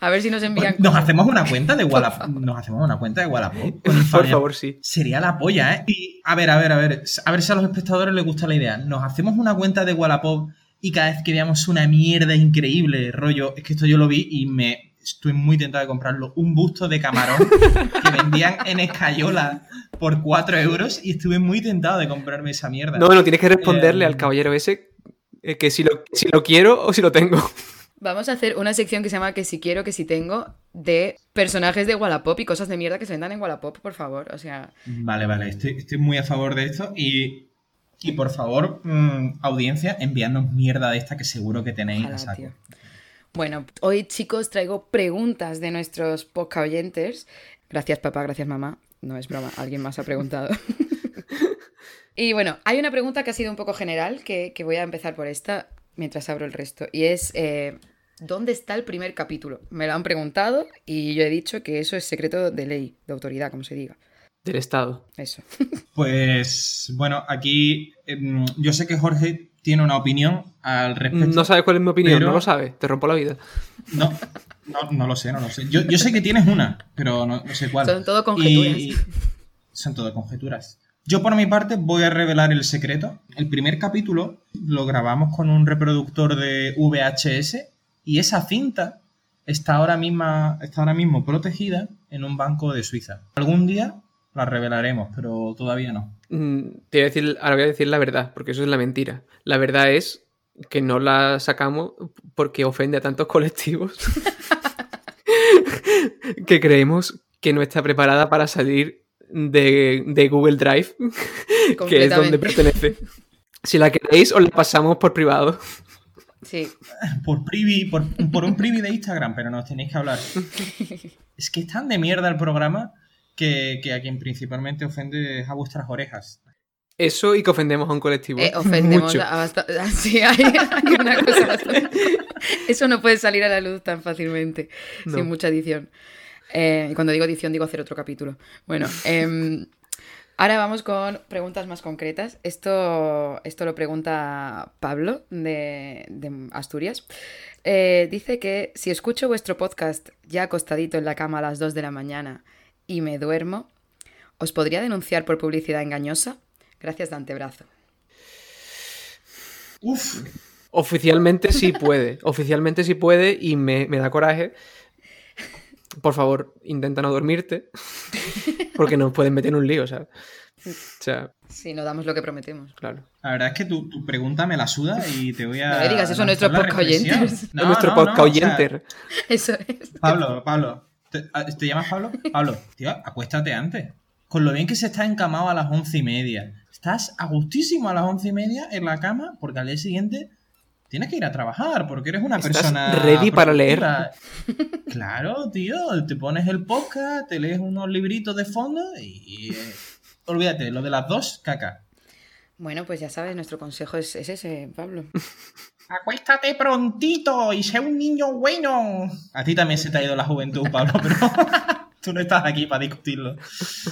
A ver si nos envían Nos cosas. hacemos una cuenta de Wallapop. Nos hacemos una cuenta de Wallapop. con Por favor, sí. Sería la polla, ¿eh? Y, a ver, a ver, a ver. A ver si a los espectadores les gusta la idea. Nos hacemos una cuenta de Wallapop y cada vez que veamos una mierda increíble, rollo, es que esto yo lo vi y me estoy muy tentado de comprarlo. Un busto de camarón que vendían en Escayola por 4 euros y estuve muy tentado de comprarme esa mierda. No, bueno, tienes que responderle Eh, al caballero ese eh, que si lo, si lo quiero o si lo tengo. Vamos a hacer una sección que se llama Que si quiero, que si tengo, de personajes de Wallapop y cosas de mierda que se vendan en Wallapop, por favor. O sea, Vale, vale, estoy, estoy muy a favor de esto y, y por favor, mm, audiencia, enviadnos mierda de esta que seguro que tenéis a saco. tío. Bueno, hoy chicos traigo preguntas de nuestros podcast oyentes. Gracias papá, gracias mamá. No es broma, alguien más ha preguntado. y bueno, hay una pregunta que ha sido un poco general, que, que voy a empezar por esta mientras abro el resto. Y es, eh, ¿dónde está el primer capítulo? Me lo han preguntado y yo he dicho que eso es secreto de ley, de autoridad, como se diga. Del Estado. Eso. Pues bueno, aquí em, yo sé que Jorge tiene una opinión al respecto. No sabes cuál es mi opinión, Pero- no lo sabes, te rompo la vida. No, No, no lo sé, no lo sé. Yo, yo sé que tienes una, pero no, no sé cuál. Son todo conjeturas. Y- Son todo conjeturas. Yo por mi parte voy a revelar el secreto. El primer capítulo lo grabamos con un reproductor de VHS y esa cinta está ahora, misma, está ahora mismo protegida en un banco de Suiza. Algún día la revelaremos, pero todavía no. Mm, Te voy a decir, ahora voy a decir la verdad, porque eso es la mentira. La verdad es que no la sacamos porque ofende a tantos colectivos que creemos que no está preparada para salir de, de Google Drive, que es donde pertenece. Si la queréis, os la pasamos por privado. Sí, Por, privi, por, por un privi de Instagram, pero nos tenéis que hablar. Es que es tan de mierda el programa que, que a quien principalmente ofende es a vuestras orejas. Eso y que ofendemos a un colectivo. Eh, ofendemos Mucho. a bastante. Sí, hay, hay una cosa bastante- Eso no puede salir a la luz tan fácilmente, No. sin mucha edición. Eh, y cuando digo edición, digo hacer otro capítulo. Bueno, em, ahora vamos con preguntas más concretas. Esto, esto lo pregunta Pablo de, de Asturias. Eh, dice que si escucho vuestro podcast ya acostadito en la cama a las 2 de la mañana y me duermo, ¿os podría denunciar por publicidad engañosa? Gracias de antebrazo. Uf, Oficialmente sí puede. Oficialmente sí puede y me, me da coraje. Por favor, intenta no dormirte. Porque nos pueden meter en un lío, ¿sabes? O sea, Sí, no damos lo que prometemos. claro. la verdad es que tu, tu pregunta me la suda y te voy a. No digas eso nuestros podcast oyentes. No, Es nuestro no, no, podcast o sea, oyenter. Eso es. Pablo, Pablo. ¿Te, a- ¿te llamas Pablo? Pablo, tío, acuéstate antes. Con lo bien que se está encamado a las once y media. Estás a gustísimo a las once y media en la cama porque al día siguiente tienes que ir a trabajar porque eres una Estás persona. ready para leer. Claro, tío. Te pones el podcast, te lees unos libritos de fondo y. y, eh, olvídate, lo de las dos, caca. Bueno, pues ya sabes, nuestro consejo es, es ese, Pablo. Acuéstate prontito y sé un niño bueno. A ti también se te ha ido la juventud, Pablo, pero tú no estás aquí para discutirlo.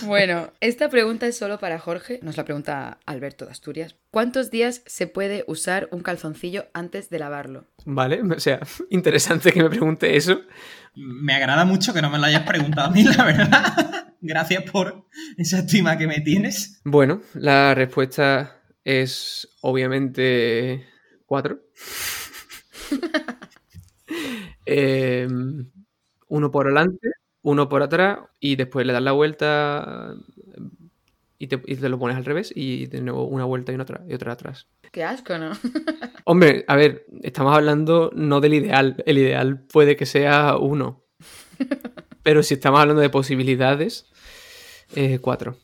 Bueno, esta pregunta es solo para Jorge. Nos la pregunta Alberto de Asturias. ¿Cuántos días se puede usar un calzoncillo antes de lavarlo? Vale, o sea, interesante que me pregunte eso. Me agrada mucho que no me lo hayas preguntado a mí, la verdad. Gracias por esa estima que me tienes. Bueno, la respuesta es obviamente cuatro. Eh, uno por delante, uno por atrás y después le das la vuelta y te, y te lo pones al revés y de nuevo una vuelta y una otra, y otra atrás. Qué asco, ¿no? Hombre, a ver, estamos hablando no del ideal. El ideal puede que sea uno. Pero si estamos hablando de posibilidades, eh, cuatro.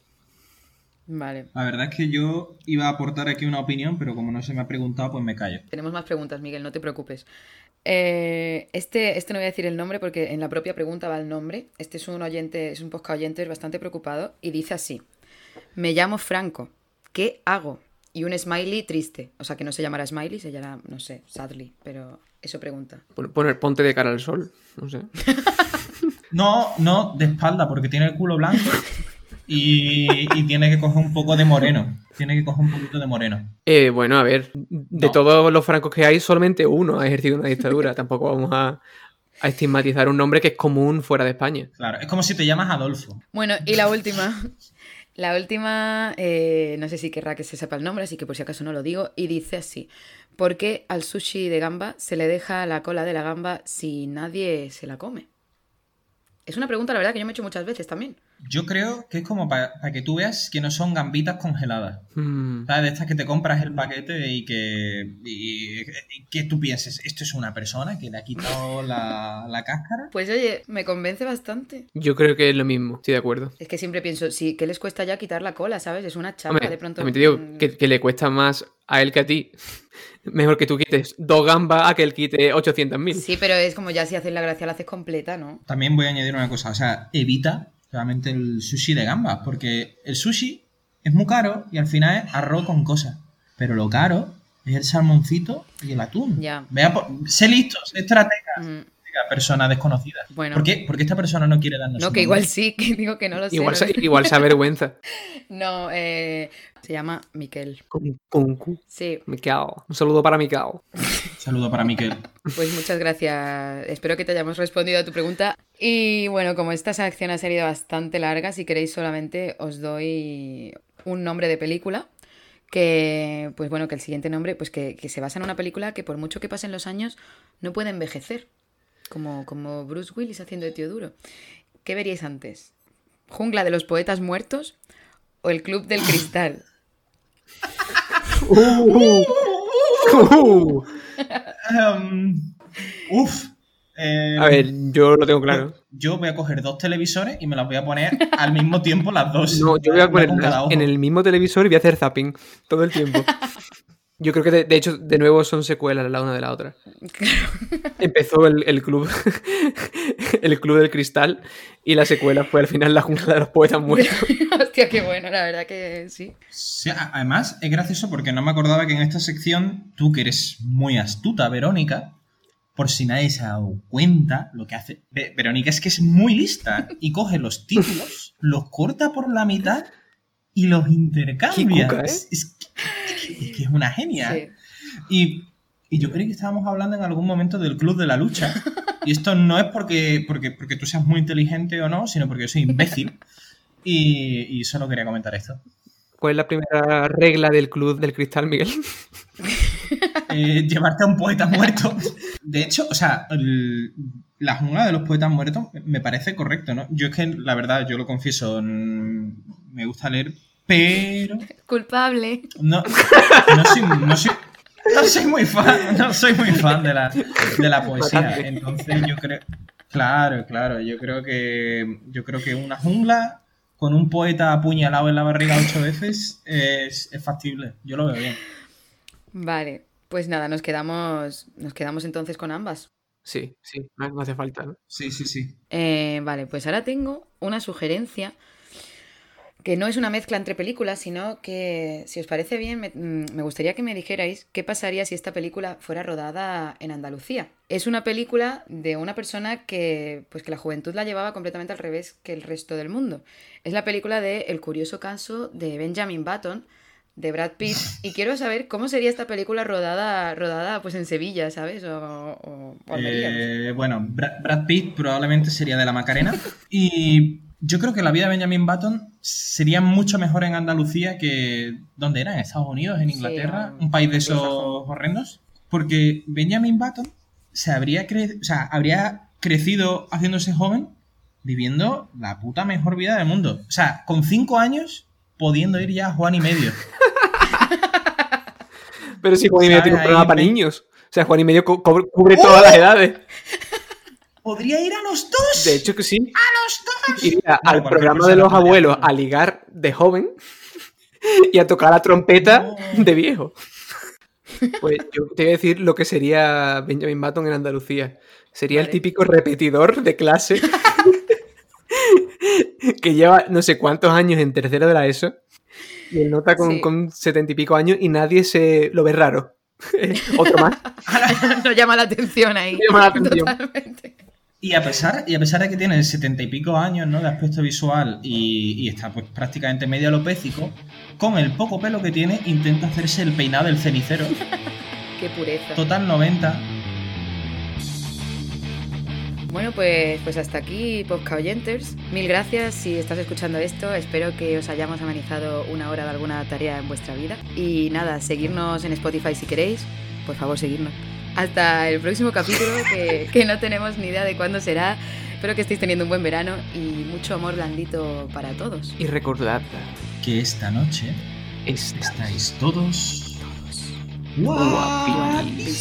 Vale. La verdad es que yo iba a aportar aquí una opinión, pero como no se me ha preguntado, pues me callo. Tenemos más preguntas, Miguel, no te preocupes. Eh, este, este no voy a decir el nombre porque en la propia pregunta va el nombre. Este es un oyente, es un podcast oyente bastante preocupado y dice así: Me llamo Franco, ¿qué hago? Y un smiley triste. O sea, que no se llamará smiley, se llamará, no sé, sadly, pero eso pregunta. Pon- Poner, ponte de cara al sol. No sé. No, no, de espalda, porque tiene el culo blanco y, y tiene que coger un poco de moreno. Tiene que coger un poquito de moreno. Eh, bueno, a ver, de No. todos los francos que hay, solamente uno ha ejercido una dictadura. Tampoco vamos a, a estigmatizar un nombre que es común fuera de España. Claro, es como si te llamas Adolfo. Bueno, y la última. La última, eh, no sé si querrá que se sepa el nombre, así que por si acaso no lo digo, y dice así, ¿por qué al sushi de gamba se le deja la cola de la gamba si nadie se la come? Es una pregunta, la verdad, que yo me he hecho muchas veces también. Yo creo que es como para que tú veas que no son gambitas congeladas. Mm, ¿Sabes? De estas que te compras el paquete y que, y- y que tú pienses, esto es una persona que le ha quitado la, la cáscara. Pues oye, me convence bastante. Yo creo que es lo mismo, estoy de acuerdo. Es que siempre pienso, sí, ¿qué les cuesta ya quitar la cola, sabes? Es una chapa Hombre, de pronto. también te digo que, que le cuesta más a él que a ti. Mejor que tú quites dos gambas a que él quite 800.000. Sí, pero es como ya si haces la gracia la haces completa, ¿no? También voy a añadir una cosa, o sea, evita realmente el sushi de gambas, porque el sushi es muy caro y al final es arroz con cosas. Pero lo caro es el salmoncito y el atún. Ya. Vea, por- sé listo, sé estratega, Mm, persona desconocida. Bueno. ¿Por qué? Porque esta persona no quiere darnos No, su que nombre. igual sí, que digo que no lo sé. Igual, se, igual se avergüenza. No, eh, se llama Miquel. Con, con Q. Sí, Miquel. Un saludo para Miquel. Saludo para Miquel. Pues muchas gracias. Espero que te hayamos respondido a tu pregunta. Y bueno, como esta sección ha salido bastante larga, si queréis solamente os doy un nombre de película. Que, pues bueno, que el siguiente nombre, pues que, que se basa en una película que por mucho que pasen los años, no puede envejecer. Como, como Bruce Willis haciendo de tío duro. ¿Qué veríais antes? ¿Jungla de los poetas muertos o el Club del Cristal? Uh, uh. Em, uf. em, A ver, yo lo tengo claro. Yo voy a coger dos televisores y me las voy a poner al mismo tiempo las dos. No, yo voy a poner en el mismo televisor y voy a hacer zapping todo el tiempo. Yo creo que de, de hecho, de nuevo son secuelas la una de la otra. Empezó el, el club el club del cristal y la secuela fue al final la jungla de los poetas muertos. Hostia, qué bueno, la verdad que sí. Además, es gracioso porque no me acordaba que en esta sección, tú que eres muy astuta, Verónica, por si nadie se ha dado cuenta, lo que hace. Ve- Verónica es que es muy lista y coge los títulos, los corta por la mitad y los intercambia. Qué cuca, ¿eh? es, es que, es que es una genia. Sí. Y, y yo creo que estábamos hablando en algún momento del club de la lucha. Y esto no es porque, porque, porque tú seas muy inteligente o no, sino porque yo soy imbécil. Y, y solo quería comentar esto. ¿Cuál es la primera regla del club del cristal, Miguel? Eh, llevarte a un poeta muerto. De hecho, o sea, el- la jungla de los poetas muertos me parece correcto, ¿no? Yo es que, la verdad, yo lo confieso, me gusta leer, pero Culpable. no, no soy, no soy- no soy muy fan, no soy muy fan de la, de la poesía. Entonces yo creo, claro, claro, yo creo que, yo creo que una jungla con un poeta apuñalado en la barriga ocho veces es, es factible. Yo lo veo bien. Vale, pues nada, nos quedamos, nos quedamos entonces con ambas. Sí, sí, no, no hace falta. ¿no? Sí, sí, sí. Eh, vale, pues ahora tengo una sugerencia que no es una mezcla entre películas, sino que, si os parece bien, me, mm, me gustaría que me dijerais qué pasaría si esta película fuera rodada en Andalucía. Es una película de una persona que, pues que la juventud la llevaba completamente al revés que el resto del mundo. Es la película de El curioso caso de Benjamin Button, de Brad Pitt, y quiero saber cómo sería esta película rodada, rodada pues en Sevilla, ¿sabes? O, o- o Almería. Eh, bueno, Brad, Brad Pitt probablemente sería de la Macarena. Y yo creo que la vida de Benjamin Button sería mucho mejor en Andalucía que. ¿Dónde era? ¿En Estados Unidos? ¿En Inglaterra? un país de esos horrendos. Porque Benjamin Button se habría, cre- o sea, habría crecido haciéndose joven viviendo la puta mejor vida del mundo. O sea, con cinco años pudiendo ir ya a Juan y medio. Pero si Juan y medio tiene un programa para niños. O sea, Juan y medio cubre ¡Oh! todas las edades. ¡Podría ir a los dos! De hecho que sí. Iría al programa de los abuelos a ligar de joven y a tocar la trompeta No. de viejo. Pues yo te voy a decir lo que sería Benjamin Button en Andalucía. Sería el típico repetidor de clase que lleva no sé cuántos años en tercero de la ESO y él nota con, Sí. con setenta y pico años y nadie se lo ve raro. Otro más. no llama la atención ahí. Llama la atención. Totalmente. Y a pesar, y a pesar de que tiene setenta y pico años ¿no? de aspecto visual y, y está pues prácticamente medio alopécico, con el poco pelo que tiene intenta hacerse el peinado del cenicero. Qué pureza. Total 90. Bueno, pues, pues hasta aquí, Posca Oyenters. Mil gracias si estás escuchando esto. Espero que os hayamos amenizado una hora de alguna tarea en vuestra vida. Y nada, seguirnos en Spotify si queréis. Por favor, seguirnos. Hasta el próximo capítulo, que, que no tenemos ni idea de cuándo será. Espero que estéis teniendo un buen verano y mucho amor blandito para todos. Y recordad, Que esta noche estáis todos guapísimos.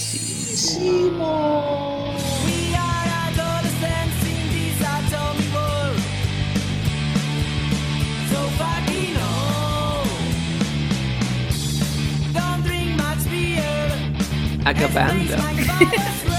acabando.